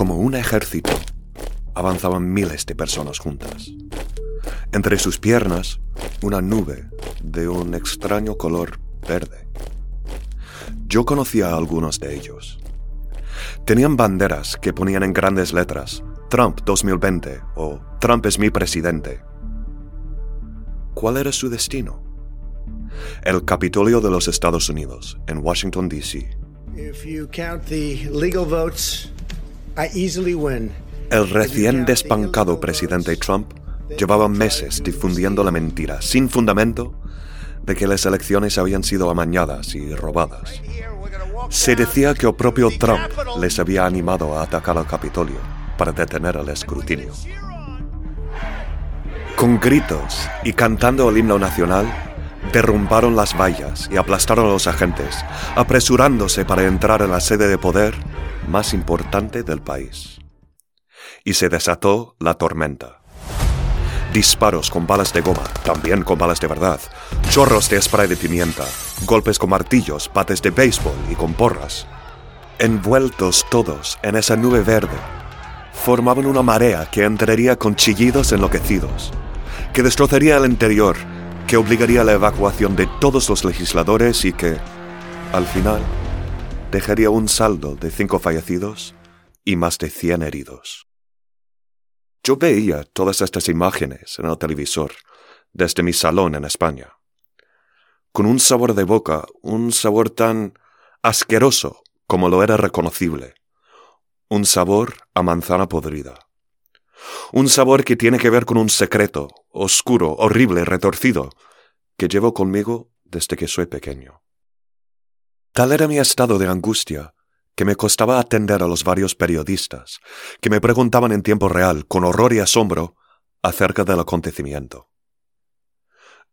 Como un ejército, avanzaban miles de personas juntas. Entre sus piernas, una nube de un extraño color verde. Yo conocía a algunos de ellos. Tenían banderas que ponían en grandes letras Trump 2020 o Trump es mi presidente. ¿Cuál era su destino? El Capitolio de los Estados Unidos, en Washington, D.C. El recién despancado presidente Trump llevaba meses difundiendo la mentira, sin fundamento, de que las elecciones habían sido amañadas y robadas. Se decía que el propio Trump les había animado a atacar al Capitolio para detener el escrutinio. Con gritos y cantando el himno nacional, derrumbaron las vallas y aplastaron a los agentes, apresurándose para entrar en la sede de poder más importante del país. Y se desató la tormenta. Disparos con balas de goma, también con balas de verdad, chorros de spray de pimienta, golpes con martillos, bates de béisbol y con porras. Envueltos todos en esa nube verde, formaban una marea que entraría con chillidos enloquecidos, que destrozaría el interior, que obligaría a la evacuación de todos los legisladores y que, al final, dejaría un saldo de cinco fallecidos y más de cien heridos. Yo veía todas estas imágenes en el televisor desde mi salón en España, con un sabor de boca, un sabor tan asqueroso como lo era reconocible, un sabor a manzana podrida, un sabor que tiene que ver con un secreto, oscuro, horrible, retorcido, que llevo conmigo desde que soy pequeño. Tal era mi estado de angustia que me costaba atender a los varios periodistas, que me preguntaban en tiempo real, con horror y asombro, acerca del acontecimiento.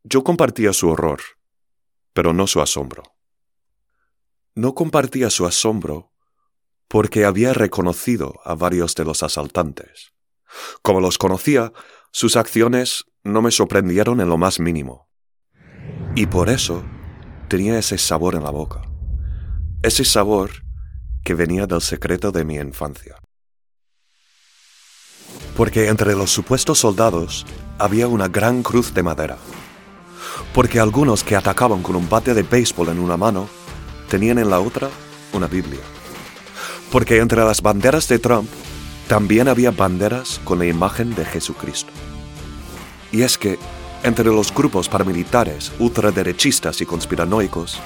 Yo compartía su horror, pero no su asombro. No compartía su asombro porque había reconocido a varios de los asaltantes. Como los conocía, sus acciones no me sorprendieron en lo más mínimo. Y por eso tenía ese sabor en la boca. Ese sabor que venía del secreto de mi infancia. Porque entre los supuestos soldados había una gran cruz de madera. Porque algunos que atacaban con un bate de béisbol en una mano tenían en la otra una Biblia. Porque entre las banderas de Trump también había banderas con la imagen de Jesucristo. Y es que entre los grupos paramilitares, ultraderechistas y conspiranoicos,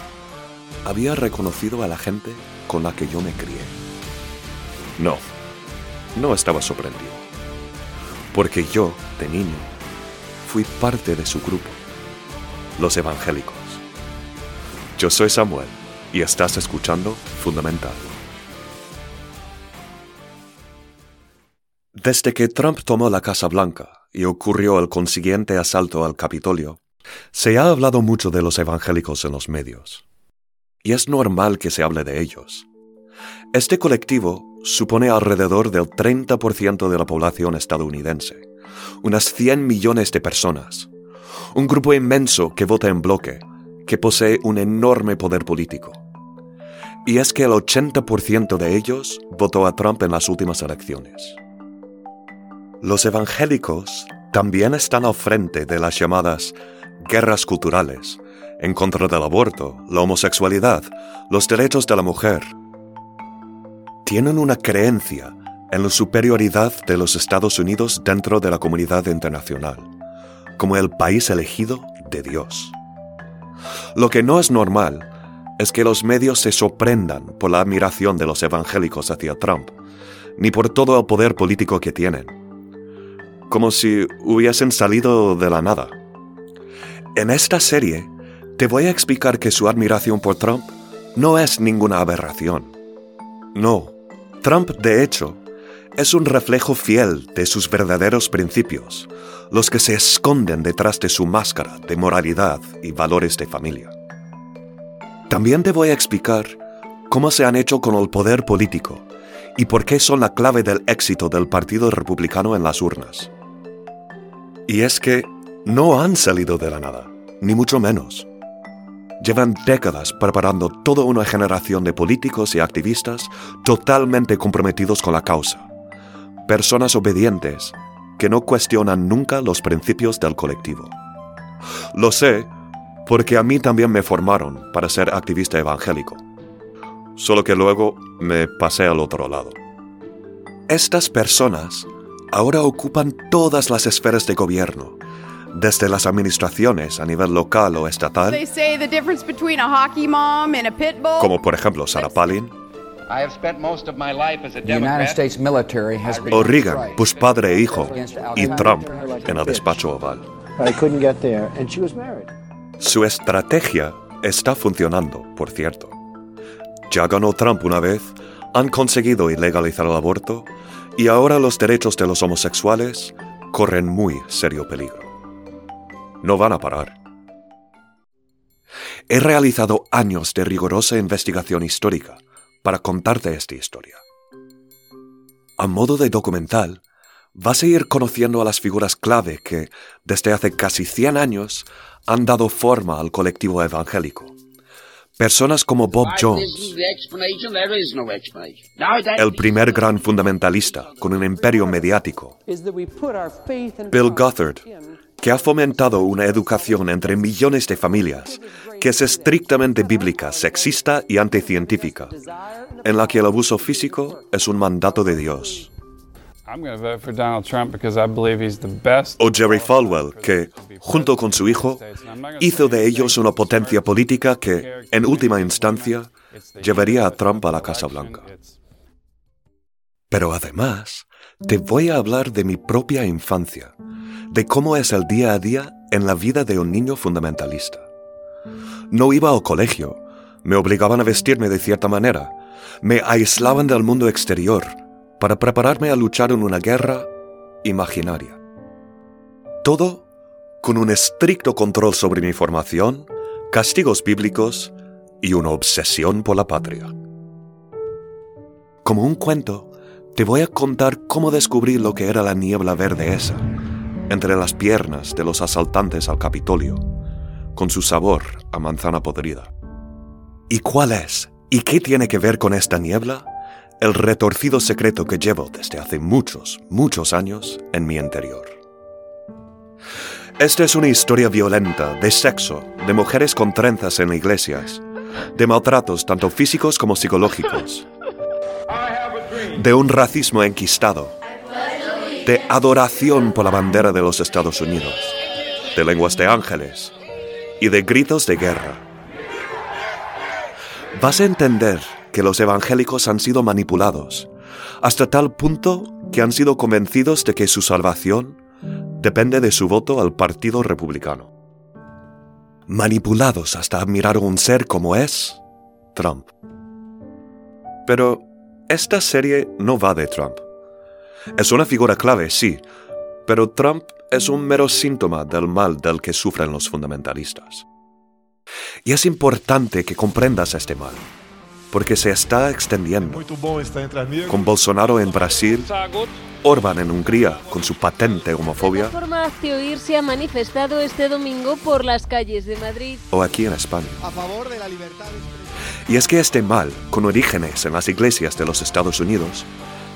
había reconocido a la gente con la que yo me crié. No, no estaba sorprendido, porque yo, de niño, fui parte de su grupo, los evangélicos. Yo soy Samuel y estás escuchando Fundamental. Desde que Trump tomó la Casa Blanca y ocurrió el consiguiente asalto al Capitolio, se ha hablado mucho de los evangélicos en los medios y es normal que se hable de ellos. Este colectivo supone alrededor del 30% de la población estadounidense, unas 100 millones de personas, un grupo inmenso que vota en bloque, que posee un enorme poder político. Y es que el 80% de ellos votó a Trump en las últimas elecciones. Los evangélicos también están al frente de las llamadas guerras culturales, en contra del aborto, la homosexualidad, los derechos de la mujer. Tienen una creencia en la superioridad de los Estados Unidos dentro de la comunidad internacional, como el país elegido de Dios. Lo que no es normal es que los medios se sorprendan por la admiración de los evangélicos hacia Trump, ni por todo el poder político que tienen, como si hubiesen salido de la nada. En esta serie te voy a explicar que su admiración por Trump no es ninguna aberración. No, Trump de hecho es un reflejo fiel de sus verdaderos principios, los que se esconden detrás de su máscara de moralidad y valores de familia. También te voy a explicar cómo se han hecho con el poder político y por qué son la clave del éxito del Partido Republicano en las urnas. Y es que no han salido de la nada, ni mucho menos llevan décadas preparando toda una generación de políticos y activistas totalmente comprometidos con la causa, personas obedientes que no cuestionan nunca los principios del colectivo. Lo sé porque a mí también me formaron para ser activista evangélico, solo que luego me pasé al otro lado. Estas personas ahora ocupan todas las esferas de gobierno, desde las administraciones a nivel local o estatal, como por ejemplo Sarah Palin, o Reagan, Bush padre e hijo, y Trump en el despacho oval. Su estrategia está funcionando, por cierto. Ya ganó Trump una vez, han conseguido ilegalizar el aborto y ahora los derechos de los homosexuales corren muy serio peligro. No van a parar. He realizado años de rigurosa investigación histórica para contarte esta historia. A modo de documental, vas a ir conociendo a las figuras clave que, desde hace casi 100 años, han dado forma al colectivo evangélico. Personas como Bob Jones, el primer gran fundamentalista con un imperio mediático. Bill Gothard, que ha fomentado una educación entre millones de familias que es estrictamente bíblica, sexista y anticientífica, en la que el abuso físico es un mandato de Dios. O Jerry Falwell, que, junto con su hijo, hizo de ellos una potencia política que, en última instancia, llevaría a Trump a la Casa Blanca. Pero además, te voy a hablar de mi propia infancia, de cómo es el día a día en la vida de un niño fundamentalista. No iba al colegio, me obligaban a vestirme de cierta manera, me aislaban del mundo exterior para prepararme a luchar en una guerra imaginaria. Todo con un estricto control sobre mi formación, castigos bíblicos y una obsesión por la patria. Como un cuento, te voy a contar cómo descubrí lo que era la niebla verde esa, entre las piernas de los asaltantes al Capitolio, con su sabor a manzana podrida. ¿Y cuál es? ¿Y qué tiene que ver con esta niebla? El retorcido secreto que llevo desde hace muchos, muchos años en mi interior. Esta es una historia violenta de sexo, de mujeres con trenzas en iglesias, de maltratos tanto físicos como psicológicos, de un racismo enquistado, de adoración por la bandera de los Estados Unidos, de lenguas de ángeles y de gritos de guerra. Vas a entender que los evangélicos han sido manipulados, hasta tal punto que han sido convencidos de que su salvación depende de su voto al Partido Republicano. Manipulados hasta admirar un ser como es Trump. Pero esta serie no va de Trump. Es una figura clave, sí, pero Trump es un mero síntoma del mal del que sufren los fundamentalistas. Y es importante que comprendas este mal porque se está extendiendo. Con Bolsonaro en Brasil, Orban en Hungría con su patente homofobia. La Oír se ha manifestado este domingo por las calles de Madrid. O aquí en España. Y es que este mal, con orígenes en las iglesias de los Estados Unidos,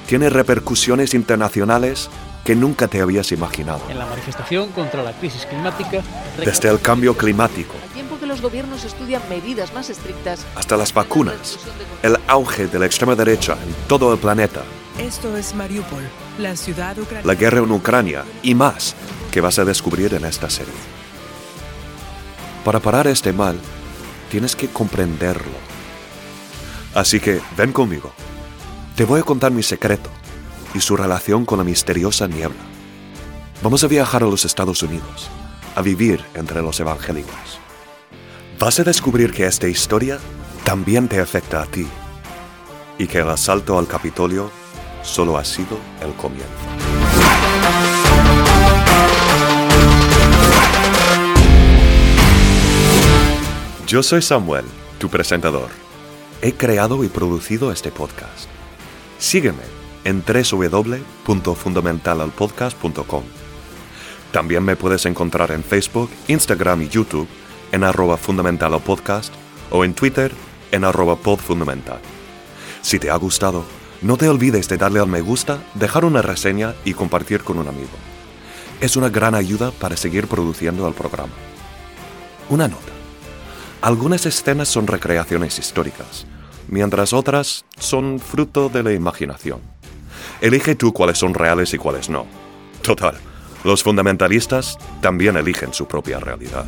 tiene repercusiones internacionales que nunca te habías imaginado. En la manifestación contra la crisis climática. Desde el cambio climático los gobiernos estudian medidas más estrictas. Hasta las vacunas, el auge de la extrema derecha en todo el planeta. Esto es Mariupol, la ciudad ucraniana. La guerra en Ucrania y más que vas a descubrir en esta serie. Para parar este mal, tienes que comprenderlo. Así que ven conmigo. Te voy a contar mi secreto y su relación con la misteriosa niebla. Vamos a viajar a los Estados Unidos, a vivir entre los evangélicos vas a descubrir que esta historia también te afecta a ti y que el asalto al Capitolio solo ha sido el comienzo. Yo soy Samuel, tu presentador. He creado y producido este podcast. Sígueme en www.fundamentalalpodcast.com. También me puedes encontrar en Facebook, Instagram y YouTube en arroba fundamental o podcast o en Twitter en arroba podfundamental. Si te ha gustado, No te olvides de darle al me gusta, dejar una reseña y compartir con un amigo. Es una gran ayuda para seguir produciendo el programa. Una nota. Algunas escenas son recreaciones históricas, mientras otras son fruto de la imaginación. Elige tú cuáles son reales y cuáles no. Total, los fundamentalistas también eligen su propia realidad.